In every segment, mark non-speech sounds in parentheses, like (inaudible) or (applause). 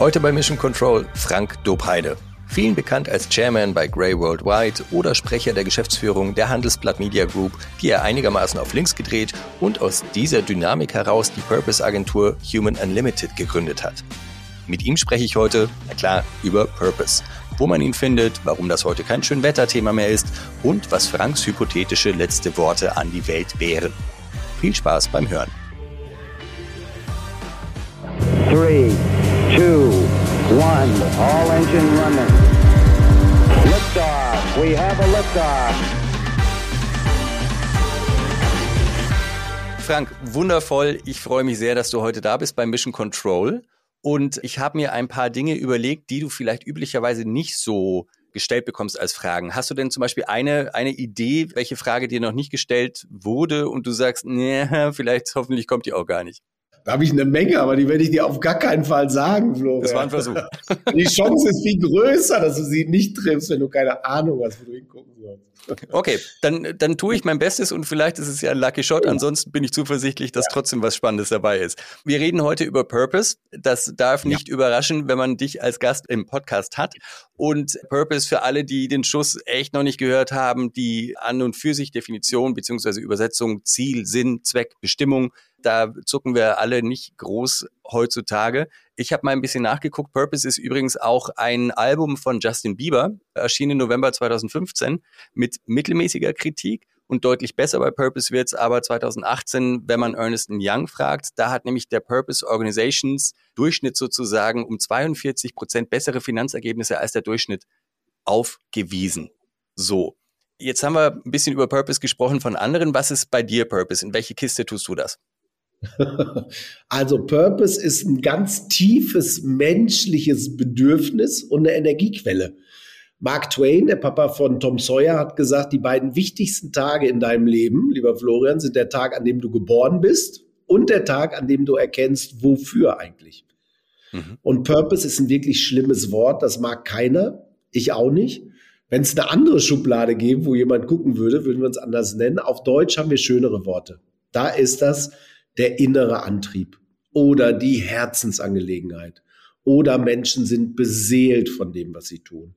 Heute bei Mission Control Frank Dobheide. Vielen bekannt als Chairman bei Grey Worldwide oder Sprecher der Geschäftsführung der Handelsblatt Media Group, die er einigermaßen auf links gedreht und aus dieser Dynamik heraus die Purpose-Agentur Human Unlimited gegründet hat. Mit ihm spreche ich heute, na klar, über Purpose, wo man ihn findet, warum das heute kein Schönwetterthema mehr ist und was Franks hypothetische letzte Worte an die Welt wären. Viel Spaß beim Hören. Three, two, one. All engine running. Liftoff. We have a liftoff. Frank, wundervoll. Ich freue mich sehr, dass du heute da bist bei Mission Control. Und ich habe mir ein paar Dinge überlegt, die du vielleicht üblicherweise nicht so gestellt bekommst als Fragen. Hast du denn zum Beispiel eine, eine Idee, welche Frage dir noch nicht gestellt wurde und du sagst, nee, (laughs) vielleicht hoffentlich kommt die auch gar nicht? Da habe ich eine Menge, aber die werde ich dir auf gar keinen Fall sagen, Florian. Das war ein Versuch. (laughs) Die Chance ist viel größer, dass du sie nicht triffst, wenn du keine Ahnung hast, wo du hingucken sollst. Okay, dann, dann tue ich mein Bestes und vielleicht ist es ja ein Lucky Shot. Ansonsten bin ich zuversichtlich, dass ja. trotzdem was Spannendes dabei ist. Wir reden heute über Purpose. Das darf nicht ja. überraschen, wenn man dich als Gast im Podcast hat. Und Purpose für alle, die den Schuss echt noch nicht gehört haben, die an und für sich Definition beziehungsweise Übersetzung Ziel, Sinn, Zweck, Bestimmung da zucken wir alle nicht groß heutzutage. Ich habe mal ein bisschen nachgeguckt. Purpose ist übrigens auch ein Album von Justin Bieber, erschienen im November 2015 mit mittelmäßiger Kritik und deutlich besser bei Purpose wird's aber 2018, wenn man Ernest Young fragt. Da hat nämlich der Purpose Organizations Durchschnitt sozusagen um 42 Prozent bessere Finanzergebnisse als der Durchschnitt aufgewiesen. So. Jetzt haben wir ein bisschen über Purpose gesprochen von anderen. Was ist bei dir Purpose? In welche Kiste tust du das? (laughs) Also Purpose ist ein ganz tiefes menschliches Bedürfnis und eine Energiequelle. Mark Twain, der Papa von Tom Sawyer, hat gesagt, die beiden wichtigsten Tage in deinem Leben, lieber Florian, sind der Tag, an dem du geboren bist und der Tag, an dem du erkennst, wofür eigentlich. Mhm. Und Purpose ist ein wirklich schlimmes Wort, das mag keiner, ich auch nicht. Wenn es eine andere Schublade gäbe, wo jemand gucken würde, würden wir uns anders nennen. Auf Deutsch haben wir schönere Worte. Da ist das der innere Antrieb oder die Herzensangelegenheit oder Menschen sind beseelt von dem, was sie tun.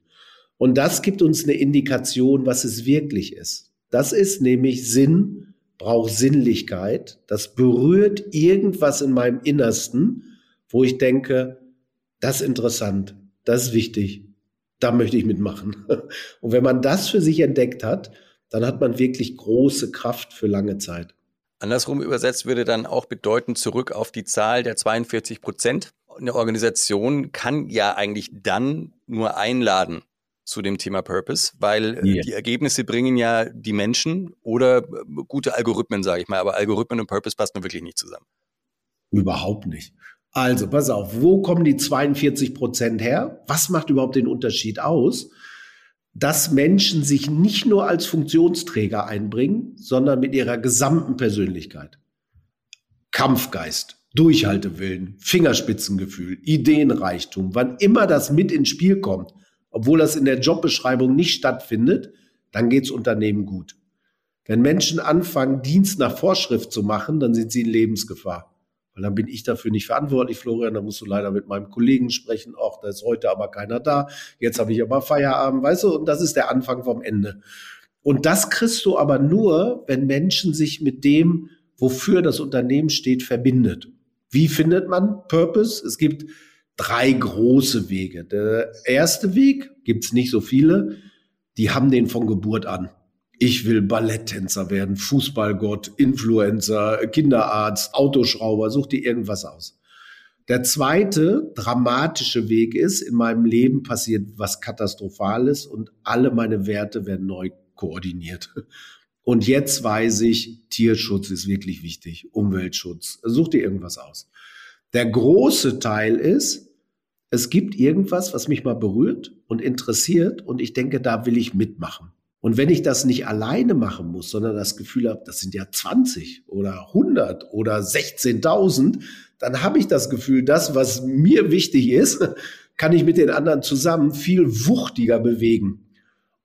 Und das gibt uns eine Indikation, was es wirklich ist. Das ist nämlich Sinn, braucht Sinnlichkeit. Das berührt irgendwas in meinem Innersten, wo ich denke, das ist interessant, das ist wichtig, da möchte ich mitmachen. (laughs) Und wenn man das für sich entdeckt hat, dann hat man wirklich große Kraft für lange Zeit. Andersrum übersetzt würde dann auch bedeuten, zurück auf die Zahl der 42 Prozent. Eine Organisation kann ja eigentlich dann nur einladen zu dem Thema Purpose, weil yeah. die Ergebnisse bringen ja die Menschen oder äh, gute Algorithmen, sage ich mal. Aber Algorithmen und Purpose passen wirklich nicht zusammen. Überhaupt nicht. Also, pass auf, wo kommen die 42 Prozent her? Was macht überhaupt den Unterschied aus? Dass Menschen sich nicht nur als Funktionsträger einbringen, sondern mit ihrer gesamten Persönlichkeit. Kampfgeist, Durchhaltewillen, Fingerspitzengefühl, Ideenreichtum, wann immer das mit ins Spiel kommt, obwohl das in der Jobbeschreibung nicht stattfindet, dann geht's Unternehmen gut. Wenn Menschen anfangen, Dienst nach Vorschrift zu machen, dann sind sie in Lebensgefahr. Weil dann bin ich dafür nicht verantwortlich, Florian. Da musst du leider mit meinem Kollegen sprechen. Auch da ist heute aber keiner da. Jetzt habe ich aber Feierabend, weißt du? Und das ist der Anfang vom Ende. Und das kriegst du aber nur, wenn Menschen sich mit dem, wofür das Unternehmen steht, verbindet. Wie findet man Purpose? Es gibt drei große Wege. Der erste Weg, gibt's nicht so viele, die haben den von Geburt an ich will Balletttänzer werden, Fußballgott, Influencer, Kinderarzt, Autoschrauber, such dir irgendwas aus. Der zweite dramatische Weg ist, in meinem Leben passiert was Katastrophales und alle meine Werte werden neu koordiniert. Und jetzt weiß ich, Tierschutz ist wirklich wichtig, Umweltschutz. Such dir irgendwas aus. Der große Teil ist, es gibt irgendwas, was mich mal berührt und interessiert und ich denke, da will ich mitmachen. Und wenn ich das nicht alleine machen muss, sondern das Gefühl habe, das sind ja 20 oder 100 oder 16.000, dann habe ich das Gefühl, das, was mir wichtig ist, (laughs) kann ich mit den anderen zusammen viel wuchtiger bewegen.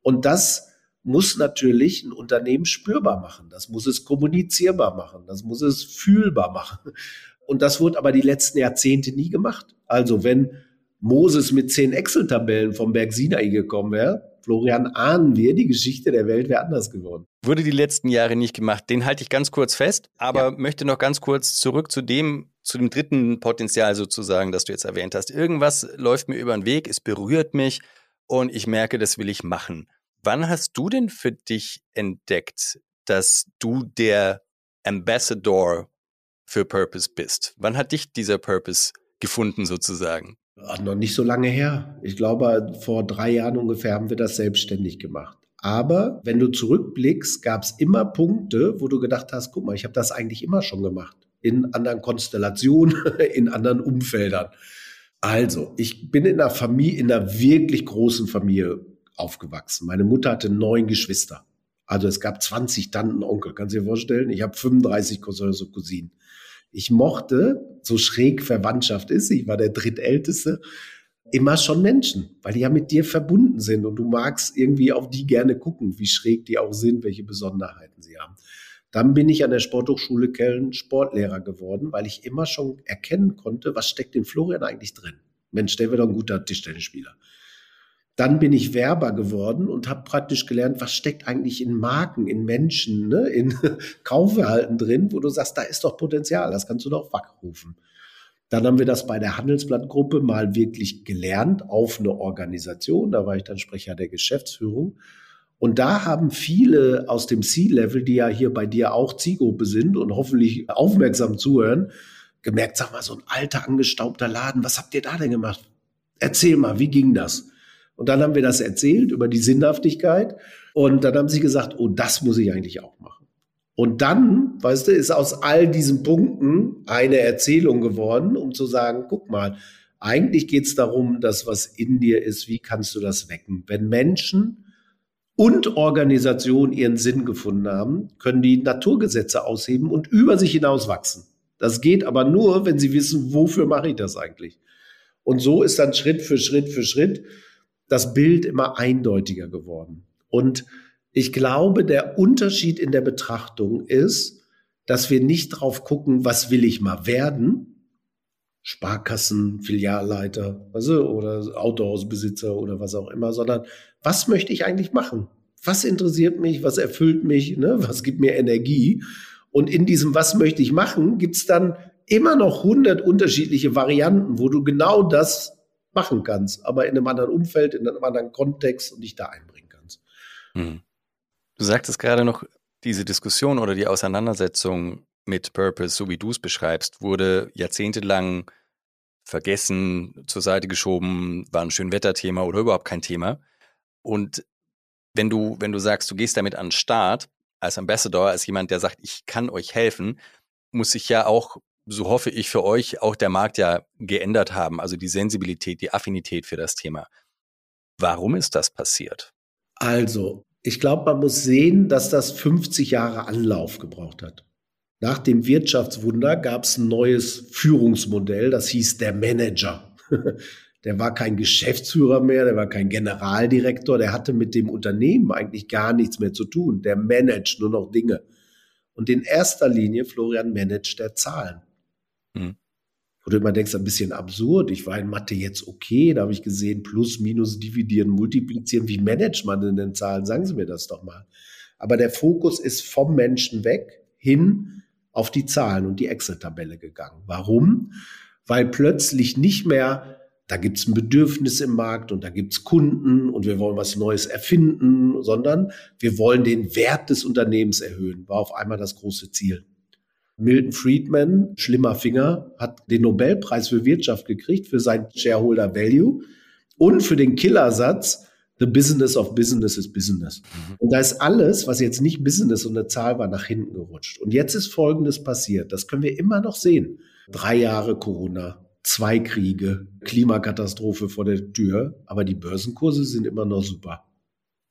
Und das muss natürlich ein Unternehmen spürbar machen. Das muss es kommunizierbar machen. Das muss es fühlbar machen. Und das wurde aber die letzten Jahrzehnte nie gemacht. Also wenn Moses mit zehn Excel-Tabellen vom Berg Sinai gekommen wäre, Florian, ahnen wir, die Geschichte der Welt wäre anders geworden. Wurde die letzten Jahre nicht gemacht. Den halte ich ganz kurz fest, aber ja. möchte noch ganz kurz zurück zu dem, zu dem dritten Potenzial sozusagen, das du jetzt erwähnt hast. Irgendwas läuft mir über den Weg, es berührt mich und ich merke, das will ich machen. Wann hast du denn für dich entdeckt, dass du der Ambassador für Purpose bist? Wann hat dich dieser Purpose gefunden sozusagen? Ach, noch nicht so lange her. Ich glaube, vor drei Jahren ungefähr haben wir das selbstständig gemacht. Aber wenn du zurückblickst, gab es immer Punkte, wo du gedacht hast, guck mal, ich habe das eigentlich immer schon gemacht. In anderen Konstellationen, (laughs) in anderen Umfeldern. Also, ich bin in einer Familie, in einer wirklich großen Familie aufgewachsen. Meine Mutter hatte neun Geschwister. Also es gab 20 Tanten, Onkel, kannst du dir vorstellen? Ich habe 35 Cousins und Cousinen. Ich mochte, so schräg Verwandtschaft ist, ich war der drittälteste, immer schon Menschen, weil die ja mit dir verbunden sind und du magst irgendwie auf die gerne gucken, wie schräg die auch sind, welche Besonderheiten sie haben. Dann bin ich an der Sporthochschule Köln Sportlehrer geworden, weil ich immer schon erkennen konnte, was steckt in Florian eigentlich drin. Mensch, der wird doch ein guter Tischtennisspieler. Dann bin ich Werber geworden und habe praktisch gelernt, was steckt eigentlich in Marken, in Menschen, ne, in (laughs) Kaufverhalten drin, wo du sagst, da ist doch Potenzial, das kannst du doch wachrufen. Dann haben wir das bei der Handelsblattgruppe mal wirklich gelernt auf eine Organisation. Da war ich dann Sprecher der Geschäftsführung. Und da haben viele aus dem C-Level, die ja hier bei dir auch Zielgruppe sind und hoffentlich aufmerksam zuhören, gemerkt, sag mal, so ein alter, angestaubter Laden, was habt ihr da denn gemacht? Erzähl mal, wie ging das? Und dann haben wir das erzählt über die Sinnhaftigkeit. Und dann haben sie gesagt, oh, das muss ich eigentlich auch machen. Und dann, weißt du, ist aus all diesen Punkten eine Erzählung geworden, um zu sagen, guck mal, eigentlich geht es darum, dass was in dir ist, wie kannst du das wecken? Wenn Menschen und Organisationen ihren Sinn gefunden haben, können die Naturgesetze ausheben und über sich hinaus wachsen. Das geht aber nur, wenn sie wissen, wofür mache ich das eigentlich? Und so ist dann Schritt für Schritt für Schritt das Bild immer eindeutiger geworden. Und ich glaube, der Unterschied in der Betrachtung ist, dass wir nicht drauf gucken, was will ich mal werden, Sparkassen, Filialleiter, also, oder Autohausbesitzer oder was auch immer, sondern was möchte ich eigentlich machen? Was interessiert mich? Was erfüllt mich? Ne? Was gibt mir Energie? Und in diesem Was möchte ich machen, gibt's dann immer noch hundert unterschiedliche Varianten, wo du genau das machen kannst, aber in einem anderen Umfeld, in einem anderen Kontext und dich da einbringen kannst. Hm. Du sagtest gerade noch, diese Diskussion oder die Auseinandersetzung mit Purpose, so wie du es beschreibst, wurde jahrzehntelang vergessen, zur Seite geschoben, war ein Schönwetterthema oder überhaupt kein Thema. Und wenn du, wenn du sagst, du gehst damit an den Start, als Ambassador, als jemand, der sagt, ich kann euch helfen, muss sich ja auch so hoffe ich für euch, auch der Markt ja geändert haben, also die Sensibilität, die Affinität für das Thema. Warum ist das passiert? Also, ich glaube, man muss sehen, dass das 50 Jahre Anlauf gebraucht hat. Nach dem Wirtschaftswunder gab es ein neues Führungsmodell, das hieß der Manager. (laughs) Der war kein Geschäftsführer mehr, der war kein Generaldirektor, der hatte mit dem Unternehmen eigentlich gar nichts mehr zu tun. Der managt nur noch Dinge. Und in erster Linie, Florian, managt der Zahlen. Wo du immer denkst, ein bisschen absurd. Ich war in Mathe jetzt okay, da habe ich gesehen, plus, minus, dividieren, multiplizieren. Wie managt man denn den Zahlen? Sagen Sie mir das doch mal. Aber der Fokus ist vom Menschen weg hin auf die Zahlen und die Excel-Tabelle gegangen. Warum? Weil plötzlich nicht mehr da gibt es ein Bedürfnis im Markt und da gibt es Kunden und wir wollen was Neues erfinden, sondern wir wollen den Wert des Unternehmens erhöhen, war auf einmal das große Ziel. Milton Friedman, schlimmer Finger, hat den Nobelpreis für Wirtschaft gekriegt für sein Shareholder Value und für den Killersatz The Business of Business is Business. Mhm. Und da ist alles, was jetzt nicht Business und eine Zahl war, nach hinten gerutscht. Und jetzt ist Folgendes passiert. Das können wir immer noch sehen. Drei Jahre Corona, zwei Kriege, Klimakatastrophe vor der Tür, aber die Börsenkurse sind immer noch super.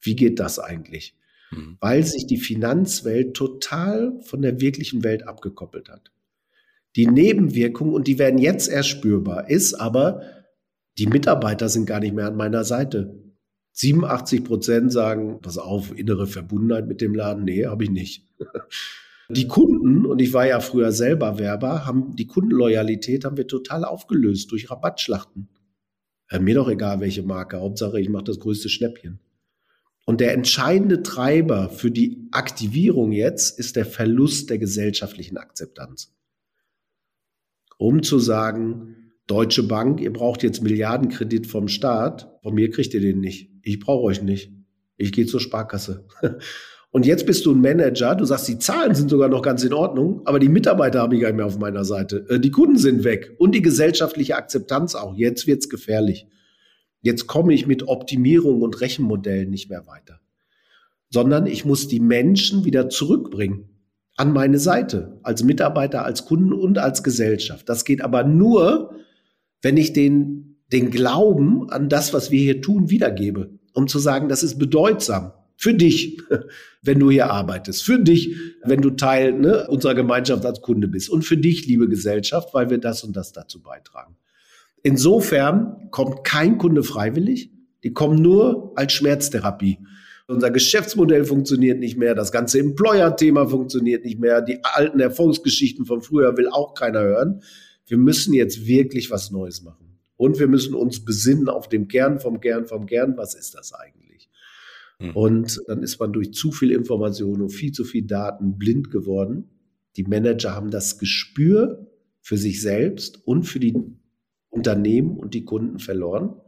Wie geht das eigentlich? Mhm. Weil sich die Finanzwelt total von der wirklichen Welt abgekoppelt hat. Die Nebenwirkung, und die werden jetzt erst spürbar, ist aber, die Mitarbeiter sind gar nicht mehr an meiner Seite. 87 Prozent sagen, pass auf, innere Verbundenheit mit dem Laden, nee, habe ich nicht. (laughs) Die Kunden, und ich war ja früher selber Werber, haben die Kundenloyalität haben wir total aufgelöst durch Rabattschlachten. Äh, mir doch egal, welche Marke. Hauptsache, ich mache das größte Schnäppchen. Und der entscheidende Treiber für die Aktivierung jetzt ist der Verlust der gesellschaftlichen Akzeptanz. Um zu sagen, Deutsche Bank, ihr braucht jetzt Milliardenkredit vom Staat, von mir kriegt ihr den nicht. Ich brauche euch nicht. Ich gehe zur Sparkasse. (laughs) Und jetzt bist du ein Manager, du sagst, die Zahlen sind sogar noch ganz in Ordnung, aber die Mitarbeiter habe ich gar nicht mehr auf meiner Seite. Äh, die Kunden sind weg und die gesellschaftliche Akzeptanz auch. Jetzt wird's gefährlich. Jetzt komme ich mit Optimierung und Rechenmodellen nicht mehr weiter, sondern ich muss die Menschen wieder zurückbringen an meine Seite, als Mitarbeiter, als Kunden und als Gesellschaft. Das geht aber nur, wenn ich den, den Glauben an das, was wir hier tun, wiedergebe, um zu sagen, das ist bedeutsam für dich, (laughs) wenn du hier arbeitest, für dich, wenn du Teil ne, unserer Gemeinschaft als Kunde bist und für dich, liebe Gesellschaft, weil wir das und das dazu beitragen. Insofern kommt kein Kunde freiwillig, die kommen nur als Schmerztherapie. Unser Geschäftsmodell funktioniert nicht mehr, das ganze Employer-Thema funktioniert nicht mehr, die alten Erfolgsgeschichten von früher will auch keiner hören. Wir müssen jetzt wirklich was Neues machen. Und wir müssen uns besinnen auf dem Kern vom Kern vom Kern. Was ist das eigentlich? Mhm. Und dann ist man durch zu viel Information und viel zu viel Daten blind geworden. Die Manager haben das Gespür für sich selbst und für die Unternehmen und die Kunden verloren.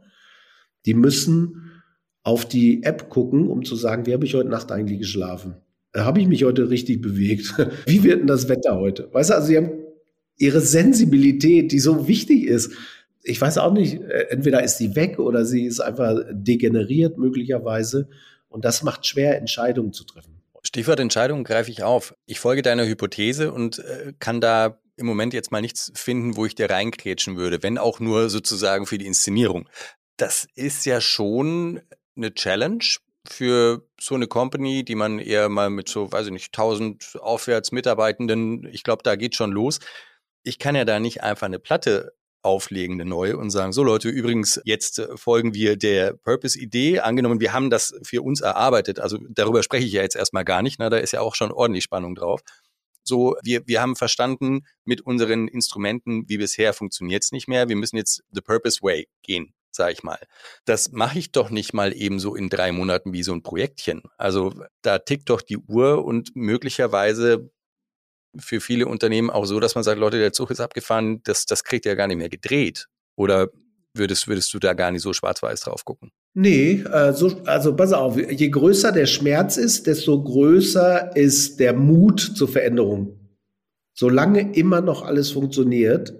Die müssen auf die App gucken, um zu sagen, wie habe ich heute Nacht eigentlich geschlafen? Äh, habe ich mich heute richtig bewegt? (laughs) Wie wird denn das Wetter heute? Weißt du, also sie haben ihre Sensibilität, die so wichtig ist. Ich weiß auch nicht, äh, entweder ist sie weg oder sie ist einfach degeneriert möglicherweise. Und das macht schwer, Entscheidungen zu treffen. Stichwort Entscheidungen greife ich auf. Ich folge deiner Hypothese und äh, kann da im Moment jetzt mal nichts finden, wo ich dir reinkrätschen würde, wenn auch nur sozusagen für die Inszenierung. Das ist ja schon eine Challenge für so eine Company, die man eher mal mit so, weiß ich nicht, 1000 aufwärts Mitarbeitenden, ich glaube, da geht schon los. Ich kann ja da nicht einfach eine Platte auflegen, eine neue und sagen, so Leute, übrigens, jetzt äh, folgen wir der Purpose-Idee. Angenommen, wir haben das für uns erarbeitet. Also darüber spreche ich ja jetzt erstmal gar nicht. Ne? Da ist ja auch schon ordentlich Spannung drauf. So, wir, wir haben verstanden, mit unseren Instrumenten wie bisher funktioniert es nicht mehr. Wir müssen jetzt the purpose way gehen sag ich mal. Das mache ich doch nicht mal eben so in drei Monaten wie so ein Projektchen. Also da tickt doch die Uhr und möglicherweise für viele Unternehmen auch so, dass man sagt, Leute, der Zug ist abgefahren, das, das kriegt ja gar nicht mehr gedreht. Oder würdest, würdest du da gar nicht so schwarz-weiß drauf gucken? Nee, äh, so, also pass auf, je größer der Schmerz ist, desto größer ist der Mut zur Veränderung. Solange immer noch alles funktioniert,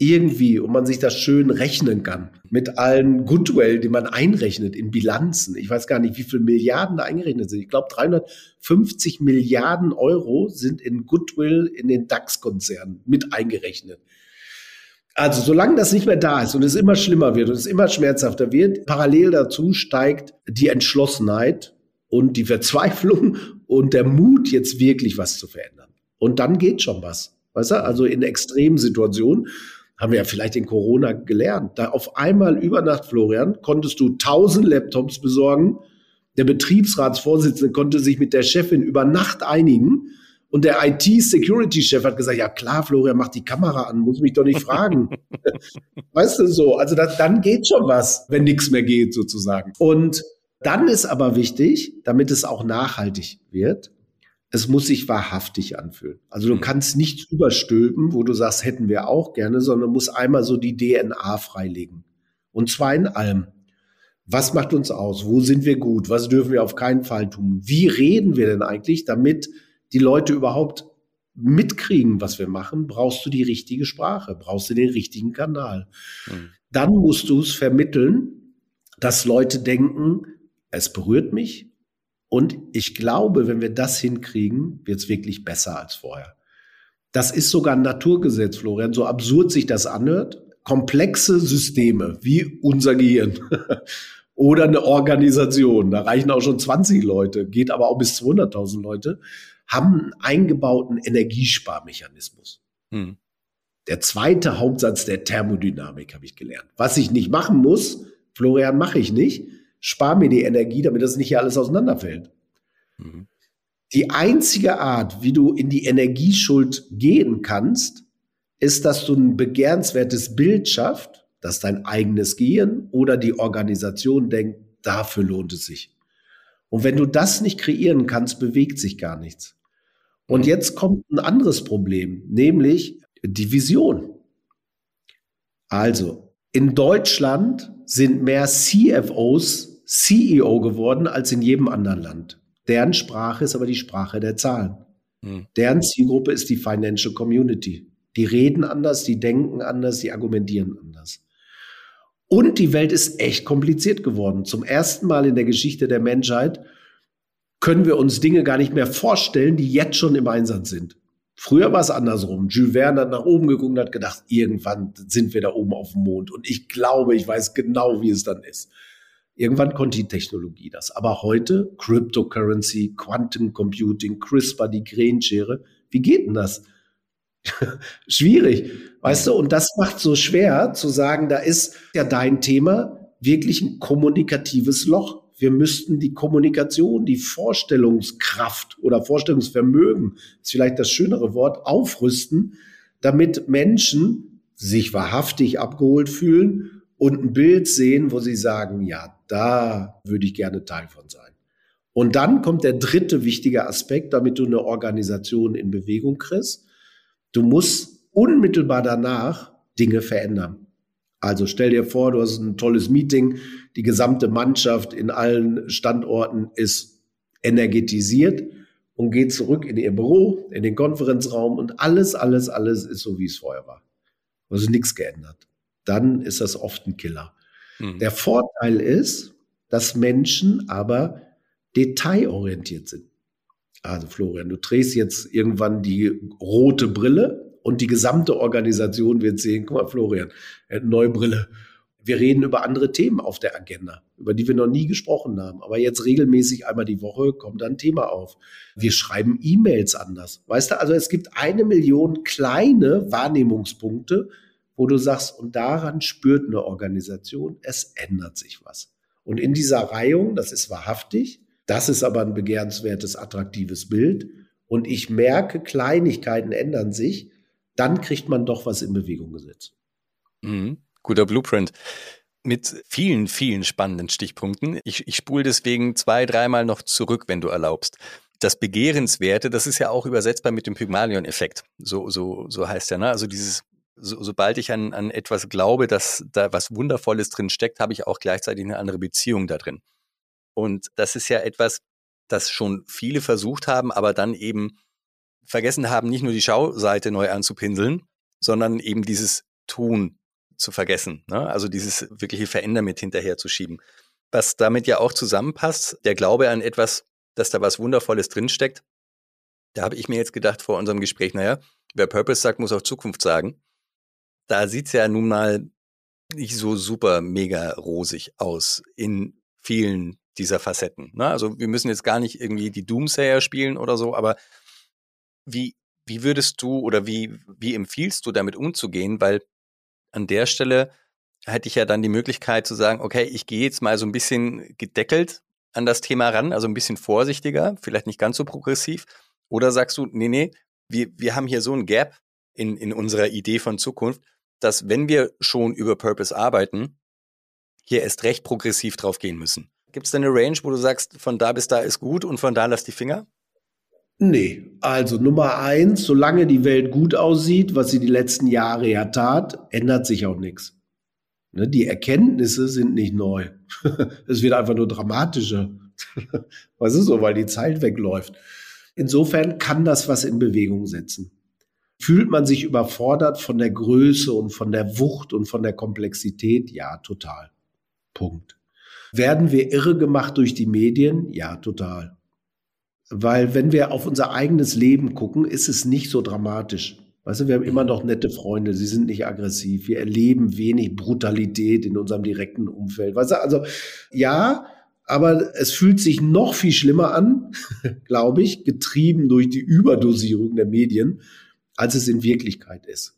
irgendwie und man sich das schön rechnen kann mit allen Goodwill, die man einrechnet in Bilanzen. Ich weiß gar nicht, wie viele Milliarden da eingerechnet sind. Ich glaube, 350 Milliarden Euro sind in Goodwill in den DAX-Konzernen mit eingerechnet. Also solange das nicht mehr da ist und es immer schlimmer wird und es immer schmerzhafter wird, parallel dazu steigt die Entschlossenheit und die Verzweiflung (laughs) und der Mut, jetzt wirklich was zu verändern. Und dann geht schon was. Weißt du, also in extremen Situationen haben wir ja vielleicht in Corona gelernt. Da auf einmal über Nacht, Florian, konntest du tausend Laptops besorgen. Der Betriebsratsvorsitzende konnte sich mit der Chefin über Nacht einigen. Und der IT-Security-Chef hat gesagt, ja klar, Florian, mach die Kamera an, muss mich doch nicht fragen. (laughs) weißt du so, also das, dann geht schon was, wenn nichts mehr geht sozusagen. Und dann ist aber wichtig, damit es auch nachhaltig wird, es muss sich wahrhaftig anfühlen. Also du mhm. kannst nichts überstülpen, wo du sagst, hätten wir auch gerne, sondern muss einmal so die DNA freilegen. Und zwar in allem. Was macht uns aus? Wo sind wir gut? Was dürfen wir auf keinen Fall tun? Wie reden wir denn eigentlich, damit die Leute überhaupt mitkriegen, was wir machen? Brauchst du die richtige Sprache? Brauchst du den richtigen Kanal? Mhm. Dann musst du es vermitteln, dass Leute denken, es berührt mich, und ich glaube, wenn wir das hinkriegen, wird es wirklich besser als vorher. Das ist sogar ein Naturgesetz, Florian, so absurd sich das anhört. Komplexe Systeme wie unser Gehirn (laughs) oder eine Organisation, da reichen auch schon 20 Leute, geht aber auch bis 200.000 Leute, haben einen eingebauten Energiesparmechanismus. Hm. Der zweite Hauptsatz der Thermodynamik habe ich gelernt. Was ich nicht machen muss, Florian, mache ich nicht spar mir die Energie, damit das nicht hier alles auseinanderfällt. Mhm. Die einzige Art, wie du in die Energieschuld gehen kannst, ist, dass du ein begehrenswertes Bild schaffst, dass dein eigenes Gehirn oder die Organisation denkt, dafür lohnt es sich. Und wenn du das nicht kreieren kannst, bewegt sich gar nichts. Und mhm. jetzt kommt ein anderes Problem, nämlich die Vision. Also, in Deutschland sind mehr CFOs CEO geworden als in jedem anderen Land. Deren Sprache ist aber die Sprache der Zahlen. Mhm. Deren Zielgruppe ist die Financial Community. Die reden anders, die denken anders, die argumentieren anders. Und die Welt ist echt kompliziert geworden. Zum ersten Mal in der Geschichte der Menschheit können wir uns Dinge gar nicht mehr vorstellen, die jetzt schon im Einsatz sind. Früher war es andersrum. Jules Verne hat nach oben geguckt und hat gedacht, irgendwann sind wir da oben auf dem Mond. Und ich glaube, ich weiß genau, wie es dann ist. Irgendwann konnte die Technologie das. Aber heute, Cryptocurrency, Quantum Computing, CRISPR, die Krähenschere, wie geht denn das? (laughs) Schwierig, weißt du? Und das macht so schwer zu sagen, da ist ja dein Thema wirklich ein kommunikatives Loch. Wir müssten die Kommunikation, die Vorstellungskraft oder Vorstellungsvermögen, ist vielleicht das schönere Wort, aufrüsten, damit Menschen sich wahrhaftig abgeholt fühlen und ein Bild sehen, wo sie sagen, ja, da würde ich gerne Teil von sein. Und dann kommt der dritte wichtige Aspekt, damit du eine Organisation in Bewegung kriegst. Du musst unmittelbar danach Dinge verändern. Also stell dir vor, du hast ein tolles Meeting, die gesamte Mannschaft in allen Standorten ist energetisiert und geht zurück in ihr Büro, in den Konferenzraum und alles, alles, alles ist so, wie es vorher war. Also nichts geändert. Dann ist das oft ein Killer. Mhm. Der Vorteil ist, dass Menschen aber detailorientiert sind. Also Florian, du drehst jetzt irgendwann die rote Brille und die gesamte Organisation wird sehen, guck mal, Florian, er hat eine neue Brille. Wir reden über andere Themen auf der Agenda, über die wir noch nie gesprochen haben. Aber jetzt regelmäßig einmal die Woche kommt ein Thema auf. Wir schreiben E-Mails anders. Weißt du, also es gibt eine Million kleine Wahrnehmungspunkte, wo du sagst, und daran spürt eine Organisation, es ändert sich was. Und in dieser Reihung, das ist wahrhaftig, das ist aber ein begehrenswertes, attraktives Bild. Und ich merke, Kleinigkeiten ändern sich, dann kriegt man doch was in Bewegung gesetzt. Mhm. Guter Blueprint. Mit vielen, vielen spannenden Stichpunkten. Ich, ich spule deswegen zwei, dreimal noch zurück, wenn du erlaubst. Das Begehrenswerte, das ist ja auch übersetzbar mit dem Pygmalion-Effekt. So, so, so heißt er, ne? Also dieses, so, sobald ich an, an etwas glaube, dass da was Wundervolles drin steckt, habe ich auch gleichzeitig eine andere Beziehung da drin. Und das ist ja etwas, das schon viele versucht haben, aber dann eben vergessen haben, nicht nur die Schauseite neu anzupinseln, sondern eben dieses Tun zu vergessen. Ne? Also dieses wirkliche Verändern mit hinterherzuschieben. Was damit ja auch zusammenpasst, der Glaube an etwas, dass da was Wundervolles drinsteckt. Da habe ich mir jetzt gedacht vor unserem Gespräch, naja, wer Purpose sagt, muss auch Zukunft sagen. Da sieht's ja nun mal nicht so super mega rosig aus in vielen dieser Facetten. Ne? Also wir müssen jetzt gar nicht irgendwie die Doomsayer spielen oder so, aber wie, wie würdest du oder wie, wie empfiehlst du damit umzugehen? Weil an der Stelle hätte ich ja dann die Möglichkeit zu sagen, okay, ich gehe jetzt mal so ein bisschen gedeckelt an das Thema ran, also ein bisschen vorsichtiger, vielleicht nicht ganz so progressiv. Oder sagst du, nee, nee, wir, wir haben hier so ein Gap in, in unserer Idee von Zukunft, dass wenn wir schon über Purpose arbeiten, hier erst recht progressiv drauf gehen müssen. Gibt es da eine Range, wo du sagst, von da bis da ist gut und von da lass die Finger? Nee, also Nummer eins, solange die Welt gut aussieht, was sie die letzten Jahre ja tat, ändert sich auch nichts. Ne, die Erkenntnisse sind nicht neu. (laughs) es wird einfach nur dramatischer. (laughs) was ist so, weil die Zeit wegläuft. Insofern kann das was in Bewegung setzen. Fühlt man sich überfordert von der Größe und von der Wucht und von der Komplexität? Ja, total. Punkt. Werden wir irre gemacht durch die Medien? Ja, total. Weil wenn wir auf unser eigenes Leben gucken, ist es nicht so dramatisch. Weißt du, wir haben immer noch nette Freunde, sie sind nicht aggressiv, wir erleben wenig Brutalität in unserem direkten Umfeld. Weißt du, also ja, aber es fühlt sich noch viel schlimmer an, (laughs) glaube ich, getrieben durch die Überdosierung der Medien, als es in Wirklichkeit ist.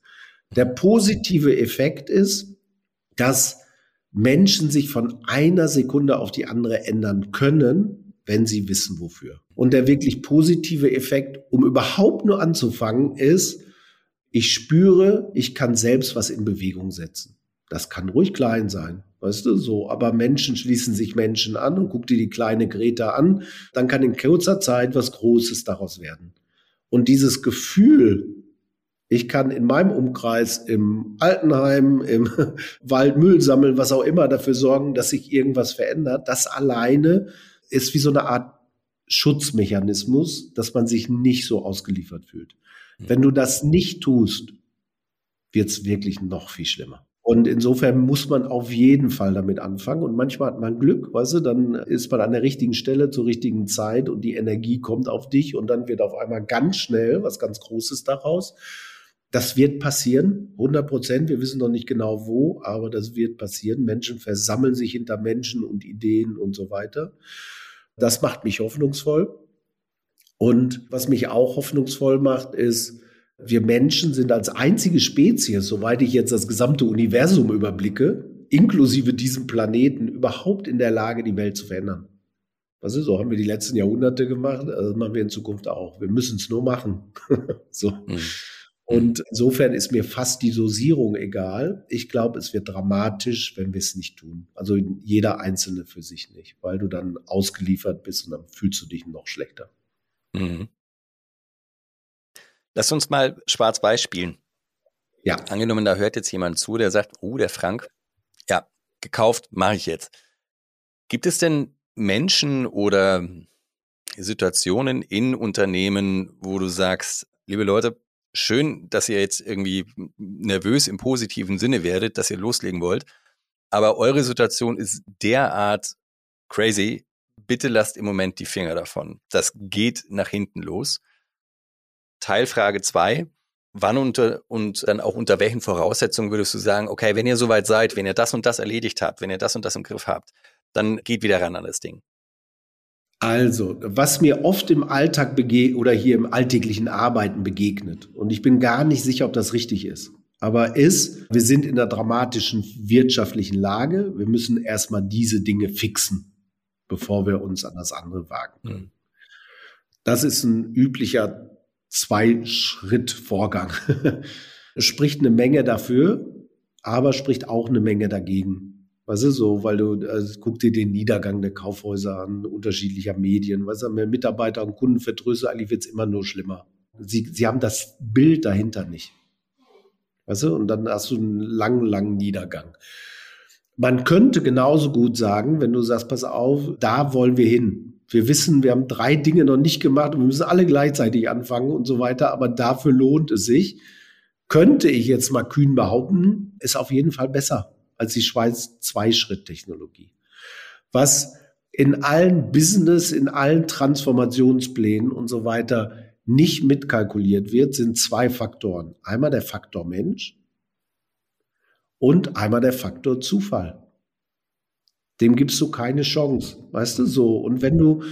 Der positive Effekt ist, dass Menschen sich von einer Sekunde auf die andere ändern können, wenn sie wissen, wofür. Und der wirklich positive Effekt, um überhaupt nur anzufangen, ist, ich spüre, ich kann selbst was in Bewegung setzen. Das kann ruhig klein sein. Weißt du, so. Aber Menschen schließen sich Menschen an und guck dir die kleine Greta an. Dann kann in kurzer Zeit was Großes daraus werden. Und dieses Gefühl, ich kann in meinem Umkreis im Altenheim, im (laughs) Wald Müll sammeln, was auch immer, dafür sorgen, dass sich irgendwas verändert. Das alleine ist wie so eine Art Schutzmechanismus, dass man sich nicht so ausgeliefert fühlt. Wenn du das nicht tust, wird es wirklich noch viel schlimmer. Und insofern muss man auf jeden Fall damit anfangen. Und manchmal hat man Glück, weißt du, dann ist man an der richtigen Stelle zur richtigen Zeit und die Energie kommt auf dich und dann wird auf einmal ganz schnell was ganz Großes daraus. Das wird passieren, 100 Prozent. Wir wissen noch nicht genau wo, aber das wird passieren. Menschen versammeln sich hinter Menschen und Ideen und so weiter. Das macht mich hoffnungsvoll. Und was mich auch hoffnungsvoll macht, ist, wir Menschen sind als einzige Spezies, soweit ich jetzt das gesamte Universum überblicke, inklusive diesem Planeten, überhaupt in der Lage, die Welt zu verändern. Was ist so? Haben wir die letzten Jahrhunderte gemacht, also machen wir in Zukunft auch. Wir müssen es nur machen. (laughs) so. Mhm. Und insofern ist mir fast die Dosierung egal. Ich glaube, es wird dramatisch, wenn wir es nicht tun. Also jeder Einzelne für sich nicht, weil du dann ausgeliefert bist und dann fühlst du dich noch schlechter. Mhm. Lass uns mal schwarz-weiß spielen. Ja. Angenommen, da hört jetzt jemand zu, der sagt, oh, der Frank, ja, gekauft, mache ich jetzt. Gibt es denn Menschen oder Situationen in Unternehmen, wo du sagst, liebe Leute, schön, dass ihr jetzt irgendwie nervös im positiven Sinne werdet, dass ihr loslegen wollt, aber eure Situation ist derart crazy, bitte lasst im Moment die Finger davon. Das geht nach hinten los. Teilfrage zwei: Wann unter und dann auch unter welchen Voraussetzungen würdest du sagen, okay, wenn ihr soweit seid, wenn ihr das und das erledigt habt, wenn ihr das und das im Griff habt, dann geht wieder ran an das Ding. Also, was mir oft im Alltag begegnet oder hier im alltäglichen Arbeiten begegnet, und ich bin gar nicht sicher, ob das richtig ist, aber ist, wir sind in einer dramatischen wirtschaftlichen Lage. Wir müssen erstmal diese Dinge fixen, bevor wir uns an das andere wagen können. Mhm. Das ist ein üblicher Zwei-Schritt-Vorgang. (laughs) es spricht eine Menge dafür, aber spricht auch eine Menge dagegen. Was ist so, weil du also guck dir den Niedergang der Kaufhäuser an, unterschiedlicher Medien, was haben wir Mitarbeiter und Kunden verdrüsse, eigentlich wird's immer nur schlimmer. Sie, sie haben das Bild dahinter nicht. Weißt du? Und dann hast du einen langen, langen Niedergang. Man könnte genauso gut sagen, wenn du sagst, pass auf, da wollen wir hin wir wissen, wir haben drei Dinge noch nicht gemacht und wir müssen alle gleichzeitig anfangen und so weiter, aber dafür lohnt es sich. Könnte ich jetzt mal kühn behaupten, ist auf jeden Fall besser als die Schweiz Zweischritt-Technologie. Was in allen Business, in allen Transformationsplänen und so weiter nicht mitkalkuliert wird, sind zwei Faktoren. Einmal der Faktor Mensch und einmal der Faktor Zufall dem gibst du keine Chance, weißt du so. Und wenn du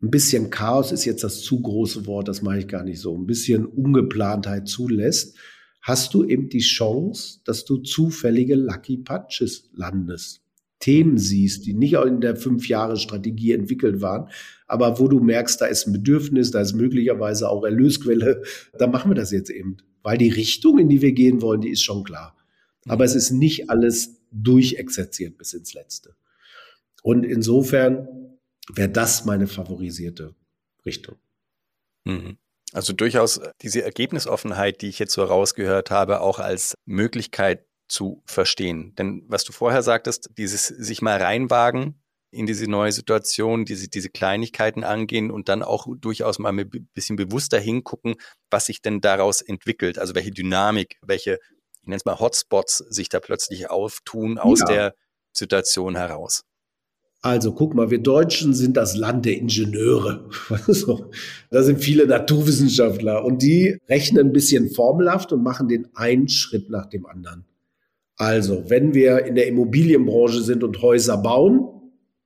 ein bisschen Chaos ist jetzt das zu große Wort, das mache ich gar nicht so, ein bisschen Ungeplantheit zulässt, hast du eben die Chance, dass du zufällige Lucky Patches landest. Themen siehst, die nicht in der fünf Jahre Strategie entwickelt waren, aber wo du merkst, da ist ein Bedürfnis, da ist möglicherweise auch Erlösquelle, dann machen wir das jetzt eben. Weil die Richtung, in die wir gehen wollen, die ist schon klar. Aber es ist nicht alles durchexerziert bis ins Letzte. Und insofern wäre das meine favorisierte Richtung. Mhm. Also durchaus diese Ergebnisoffenheit, die ich jetzt so rausgehört habe, auch als Möglichkeit zu verstehen. Denn was du vorher sagtest, dieses sich mal reinwagen in diese neue Situation, diese, diese Kleinigkeiten angehen und dann auch durchaus mal ein bisschen bewusster hingucken, was sich denn daraus entwickelt. Also welche Dynamik, welche, ich nenne es mal Hotspots sich da plötzlich auftun aus ja. der Situation heraus. Also guck mal, wir Deutschen sind das Land der Ingenieure. (laughs) da sind viele Naturwissenschaftler und die rechnen ein bisschen formelhaft und machen den einen Schritt nach dem anderen. Also, wenn wir in der Immobilienbranche sind und Häuser bauen,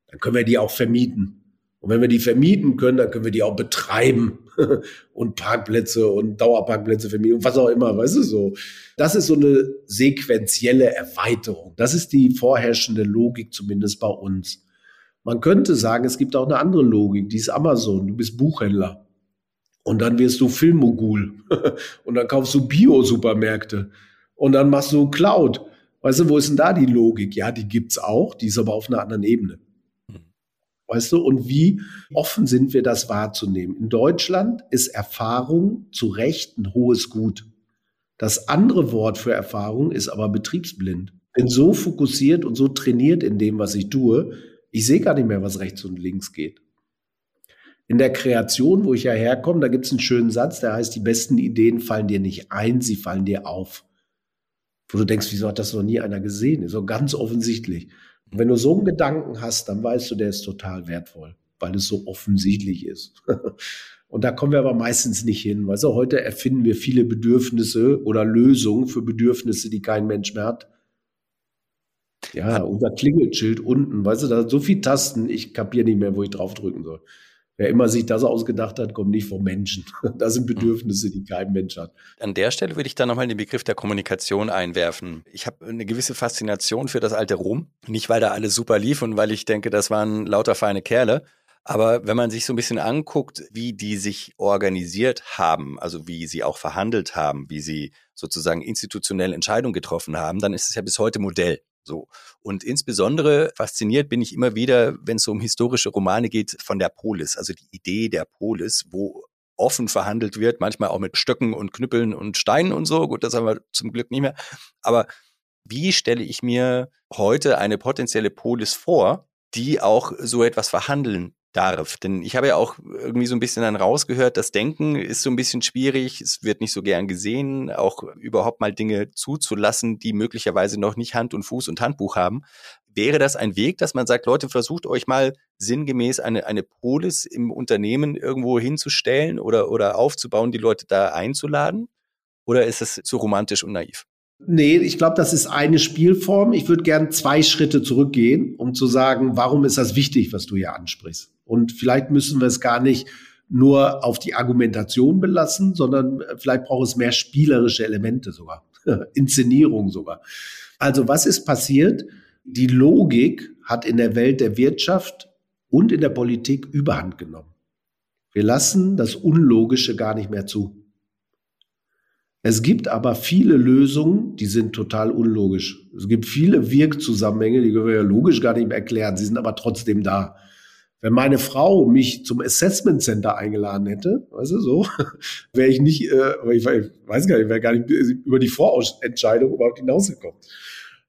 dann können wir die auch vermieten. Und wenn wir die vermieten können, dann können wir die auch betreiben (laughs) und Parkplätze und Dauerparkplätze vermieten und was auch immer, weißt du so. Das ist so eine sequentielle Erweiterung. Das ist die vorherrschende Logik zumindest bei uns. Man könnte sagen, es gibt auch eine andere Logik, die ist Amazon. Du bist Buchhändler. Und dann wirst du Filmmogul. (laughs) und dann kaufst du Bio-Supermärkte. Und dann machst du Cloud. Weißt du, wo ist denn da die Logik? Ja, die gibt's auch, die ist aber auf einer anderen Ebene. Weißt du, und wie offen sind wir, das wahrzunehmen? In Deutschland ist Erfahrung zu Recht ein hohes Gut. Das andere Wort für Erfahrung ist aber betriebsblind. Bin so fokussiert und so trainiert in dem, was ich tue, ich sehe gar nicht mehr, was rechts und links geht. In der Kreation, wo ich ja herkomme, da gibt es einen schönen Satz, der heißt, die besten Ideen fallen dir nicht ein, sie fallen dir auf. Wo du denkst, wieso hat das noch nie einer gesehen? So ganz offensichtlich. Und wenn du so einen Gedanken hast, dann weißt du, der ist total wertvoll, weil es so offensichtlich ist. (laughs) Und da kommen wir aber meistens nicht hin. Weißt du, heute erfinden wir viele Bedürfnisse oder Lösungen für Bedürfnisse, die kein Mensch mehr hat. Ja, unser Klingelschild unten, weißt du, da sind so viele Tasten, ich kapiere nicht mehr, wo ich draufdrücken soll. Wer immer sich das ausgedacht hat, kommt nicht vom Menschen. (laughs) Das sind Bedürfnisse, die kein Mensch hat. An der Stelle würde ich dann nochmal den Begriff der Kommunikation einwerfen. Ich habe eine gewisse Faszination für das alte Rom. Nicht, weil da alles super lief und weil ich denke, das waren lauter feine Kerle. Aber wenn man sich so ein bisschen anguckt, wie die sich organisiert haben, also wie sie auch verhandelt haben, wie sie sozusagen institutionell Entscheidungen getroffen haben, dann ist es ja bis heute Modell. So. Und insbesondere fasziniert bin ich immer wieder, wenn es um historische Romane geht, von der Polis, also die Idee der Polis, wo offen verhandelt wird, manchmal auch mit Stöcken und Knüppeln und Steinen und so. Gut, das haben wir zum Glück nicht mehr. Aber wie stelle ich mir heute eine potenzielle Polis vor, die auch so etwas verhandeln darf. Denn ich habe ja auch irgendwie so ein bisschen dann rausgehört, das Denken ist so ein bisschen schwierig, es wird nicht so gern gesehen, auch überhaupt mal Dinge zuzulassen, die möglicherweise noch nicht Hand und Fuß und Handbuch haben. Wäre das ein Weg, dass man sagt, Leute, versucht euch mal sinngemäß eine, eine Polis im Unternehmen irgendwo hinzustellen oder, oder aufzubauen, die Leute da einzuladen? Oder ist es zu romantisch und naiv? Nee, ich glaube, das ist eine Spielform. Ich würde gern zwei Schritte zurückgehen, um zu sagen, warum ist das wichtig, was du hier ansprichst? Und vielleicht müssen wir es gar nicht nur auf die Argumentation belassen, sondern vielleicht braucht es mehr spielerische Elemente sogar, (laughs) Inszenierung sogar. Also was ist passiert? Die Logik hat in der Welt der Wirtschaft und in der Politik überhand genommen. Wir lassen das Unlogische gar nicht mehr zu. Es gibt aber viele Lösungen, die sind total unlogisch. Es gibt viele Wirkzusammenhänge, die können wir ja logisch gar nicht mehr erklären. Sie sind aber trotzdem da. Wenn meine Frau mich zum Assessment Center eingeladen hätte, weißt du, so, (laughs) wäre ich nicht, äh, ich weiß gar nicht, wäre gar nicht über die Vorentscheidung überhaupt hinausgekommen.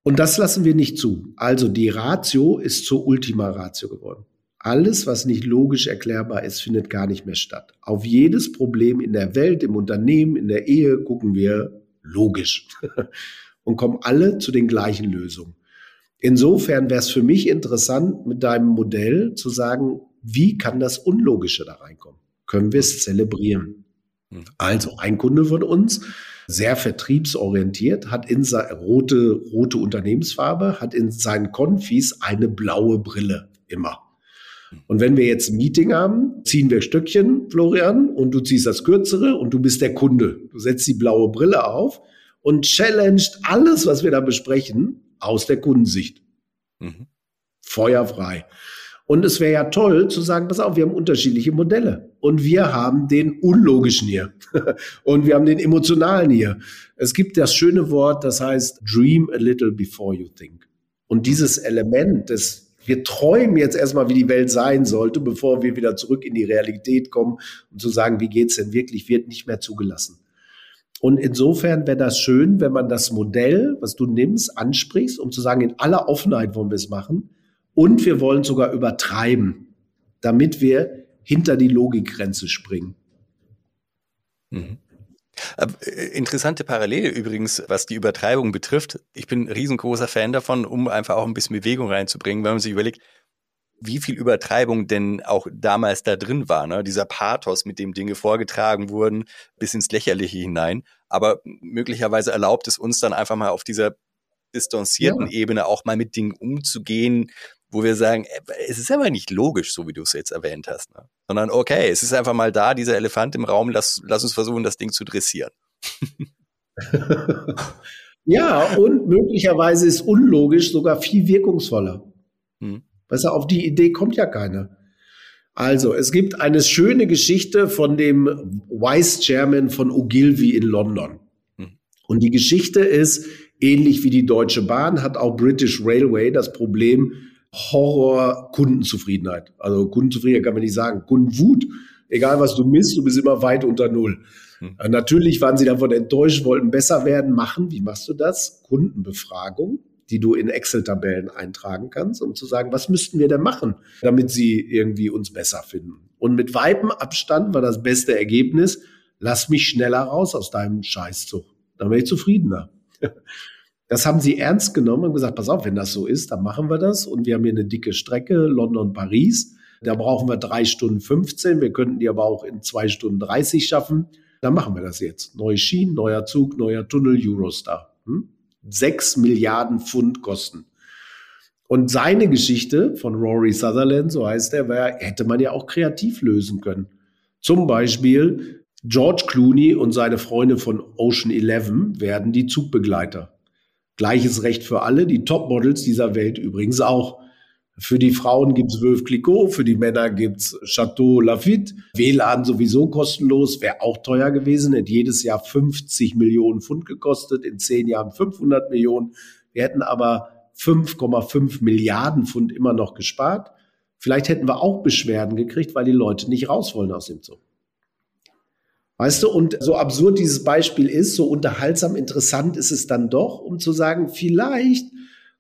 Und das lassen wir nicht zu. Also die Ratio ist zur Ultima Ratio geworden. Alles, was nicht logisch erklärbar ist, findet gar nicht mehr statt. Auf jedes Problem in der Welt, im Unternehmen, in der Ehe gucken wir logisch (laughs) und kommen alle zu den gleichen Lösungen. Insofern wäre es für mich interessant, mit deinem Modell zu sagen, wie kann das Unlogische da reinkommen? Können wir es zelebrieren? Hm. Also ein Kunde von uns, sehr vertriebsorientiert, hat in seiner rote, rote Unternehmensfarbe, hat in seinen Konfis eine blaue Brille immer. Und wenn wir jetzt ein Meeting haben, ziehen wir Stöckchen, Florian, und du ziehst das kürzere und du bist der Kunde. Du setzt die blaue Brille auf und challenged alles, was wir da besprechen, aus der Kundensicht. Mhm. Feuerfrei. Und es wäre ja toll zu sagen, pass auf, wir haben unterschiedliche Modelle. Und wir haben den unlogischen hier. (laughs) und wir haben den emotionalen hier. Es gibt das schöne Wort, das heißt, dream a little before you think. Und dieses Element des wir träumen jetzt erstmal, wie die Welt sein sollte, bevor wir wieder zurück in die Realität kommen und zu sagen, wie geht's denn wirklich, wird nicht mehr zugelassen. Und insofern wäre das schön, wenn man das Modell, was du nimmst, ansprichst, um zu sagen, in aller Offenheit wollen wir es machen. Und wir wollen sogar übertreiben, damit wir hinter die Logikgrenze springen. Mhm. Äh, interessante Parallele übrigens, was die Übertreibung betrifft. Ich bin ein riesengroßer Fan davon, um einfach auch ein bisschen Bewegung reinzubringen, wenn man sich überlegt, wie viel Übertreibung denn auch damals da drin war. Ne? Dieser Pathos, mit dem Dinge vorgetragen wurden, bis ins Lächerliche hinein. Aber möglicherweise erlaubt es uns dann einfach mal auf dieser distanzierten ja. Ebene auch mal mit Dingen umzugehen, wo wir sagen, äh, es ist aber nicht logisch, so wie du es jetzt erwähnt hast, ne? sondern okay, es ist einfach mal da, dieser Elefant im Raum, lass, lass uns versuchen, das Ding zu dressieren. (laughs) ja, und möglicherweise ist unlogisch sogar viel wirkungsvoller. Hm. Weißt du, auf die Idee kommt ja keiner. Also, es gibt eine schöne Geschichte von dem Vice Chairman von Ogilvy in London. Hm. Und die Geschichte ist, Ähnlich wie die Deutsche Bahn hat auch British Railway das Problem Horror Kundenzufriedenheit. Also Kundenzufriedenheit kann man nicht sagen. Kundenwut. Egal was du misst, du bist immer weit unter Null. Hm. Natürlich waren sie davon enttäuscht, wollten besser werden, machen. Wie machst du das? Kundenbefragung die du in Excel-Tabellen eintragen kannst, um zu sagen, was müssten wir denn machen, damit sie irgendwie uns besser finden. Und mit weitem Abstand war das beste Ergebnis, lass mich schneller raus aus deinem Scheißzug. Dann wäre ich zufriedener. (laughs) Das haben sie ernst genommen und gesagt, pass auf, wenn das so ist, dann machen wir das. Und wir haben hier eine dicke Strecke, London-Paris. Da brauchen wir drei Stunden 15. Wir könnten die aber auch in zwei Stunden 30 schaffen. Dann machen wir das jetzt. Neue Schienen, neuer Zug, neuer Tunnel, Eurostar. Hm? 6 Milliarden Pfund kosten. Und seine Geschichte von Rory Sutherland, so heißt er, war, hätte man ja auch kreativ lösen können. Zum Beispiel George Clooney und seine Freunde von Ocean 11 werden die Zugbegleiter. Gleiches Recht für alle, die Topmodels dieser Welt übrigens auch. Für die Frauen gibt's Veuve Clicquot, für die Männer gibt's Chateau Lafitte. WLAN sowieso kostenlos, wäre auch teuer gewesen, hätte jedes Jahr 50 Millionen Pfund gekostet, in zehn Jahren 500 Millionen. Wir hätten aber 5,5 Milliarden Pfund immer noch gespart. Vielleicht hätten wir auch Beschwerden gekriegt, weil die Leute nicht raus wollen aus dem Zoo. Weißt du, und so absurd dieses Beispiel ist, so unterhaltsam interessant ist es dann doch, um zu sagen, vielleicht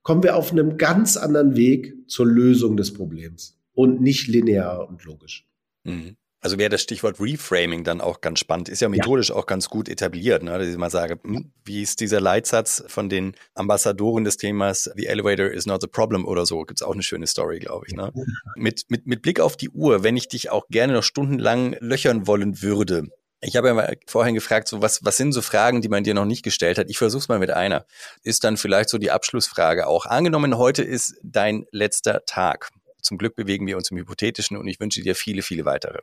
kommen wir auf einem ganz anderen Weg zur Lösung des Problems und nicht linear und logisch. Mhm. Also wäre das Stichwort Reframing dann auch ganz spannend. Ist ja methodisch ja. auch ganz gut etabliert, ne? dass ich mal sage, hm, wie ist dieser Leitsatz von den Ambassadoren des Themas The Elevator is not the problem oder so. Gibt es auch eine schöne Story, glaube ich. Ne? Mit, mit, mit Blick auf die Uhr, wenn ich dich auch gerne noch stundenlang löchern wollen würde, ich habe ja mal vorhin gefragt, so was, was sind so Fragen, die man dir noch nicht gestellt hat? Ich versuche es mal mit einer. Ist dann vielleicht so die Abschlussfrage auch. Angenommen, heute ist dein letzter Tag. Zum Glück bewegen wir uns im Hypothetischen und ich wünsche dir viele, viele weitere.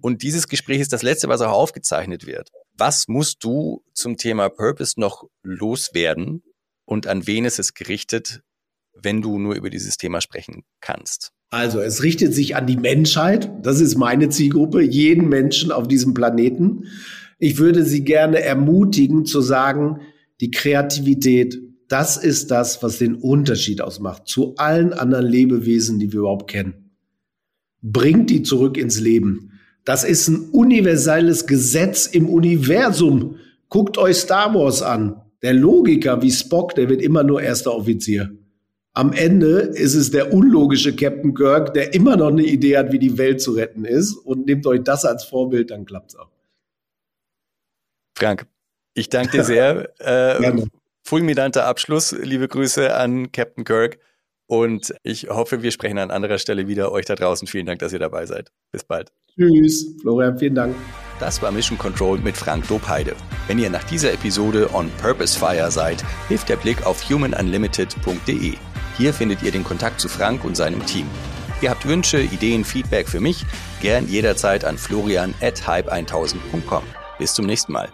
Und dieses Gespräch ist das letzte, was auch aufgezeichnet wird. Was musst du zum Thema Purpose noch loswerden und an wen ist es gerichtet, wenn du nur über dieses Thema sprechen kannst? Also es richtet sich an die Menschheit, das ist meine Zielgruppe, jeden Menschen auf diesem Planeten. Ich würde Sie gerne ermutigen zu sagen, die Kreativität, das ist das, was den Unterschied ausmacht zu allen anderen Lebewesen, die wir überhaupt kennen. Bringt die zurück ins Leben. Das ist ein universelles Gesetz im Universum. Guckt euch Star Wars an. Der Logiker wie Spock, der wird immer nur erster Offizier. Am Ende ist es der unlogische Captain Kirk, der immer noch eine Idee hat, wie die Welt zu retten ist. Und nehmt euch das als Vorbild, dann klappt's auch. Frank, ich danke dir sehr. (laughs) äh, fulminanter Abschluss. Liebe Grüße an Captain Kirk. Und ich hoffe, wir sprechen an anderer Stelle wieder. Euch da draußen vielen Dank, dass ihr dabei seid. Bis bald. Tschüss, Florian, vielen Dank. Das war Mission Control mit Frank Dobheide. Wenn ihr nach dieser Episode on Purpose Fire seid, hilft der Blick auf humanunlimited.de. Hier findet ihr den Kontakt zu Frank und seinem Team. Ihr habt Wünsche, Ideen, Feedback für mich? Gern jederzeit an florian at hype1000.com. Bis zum nächsten Mal.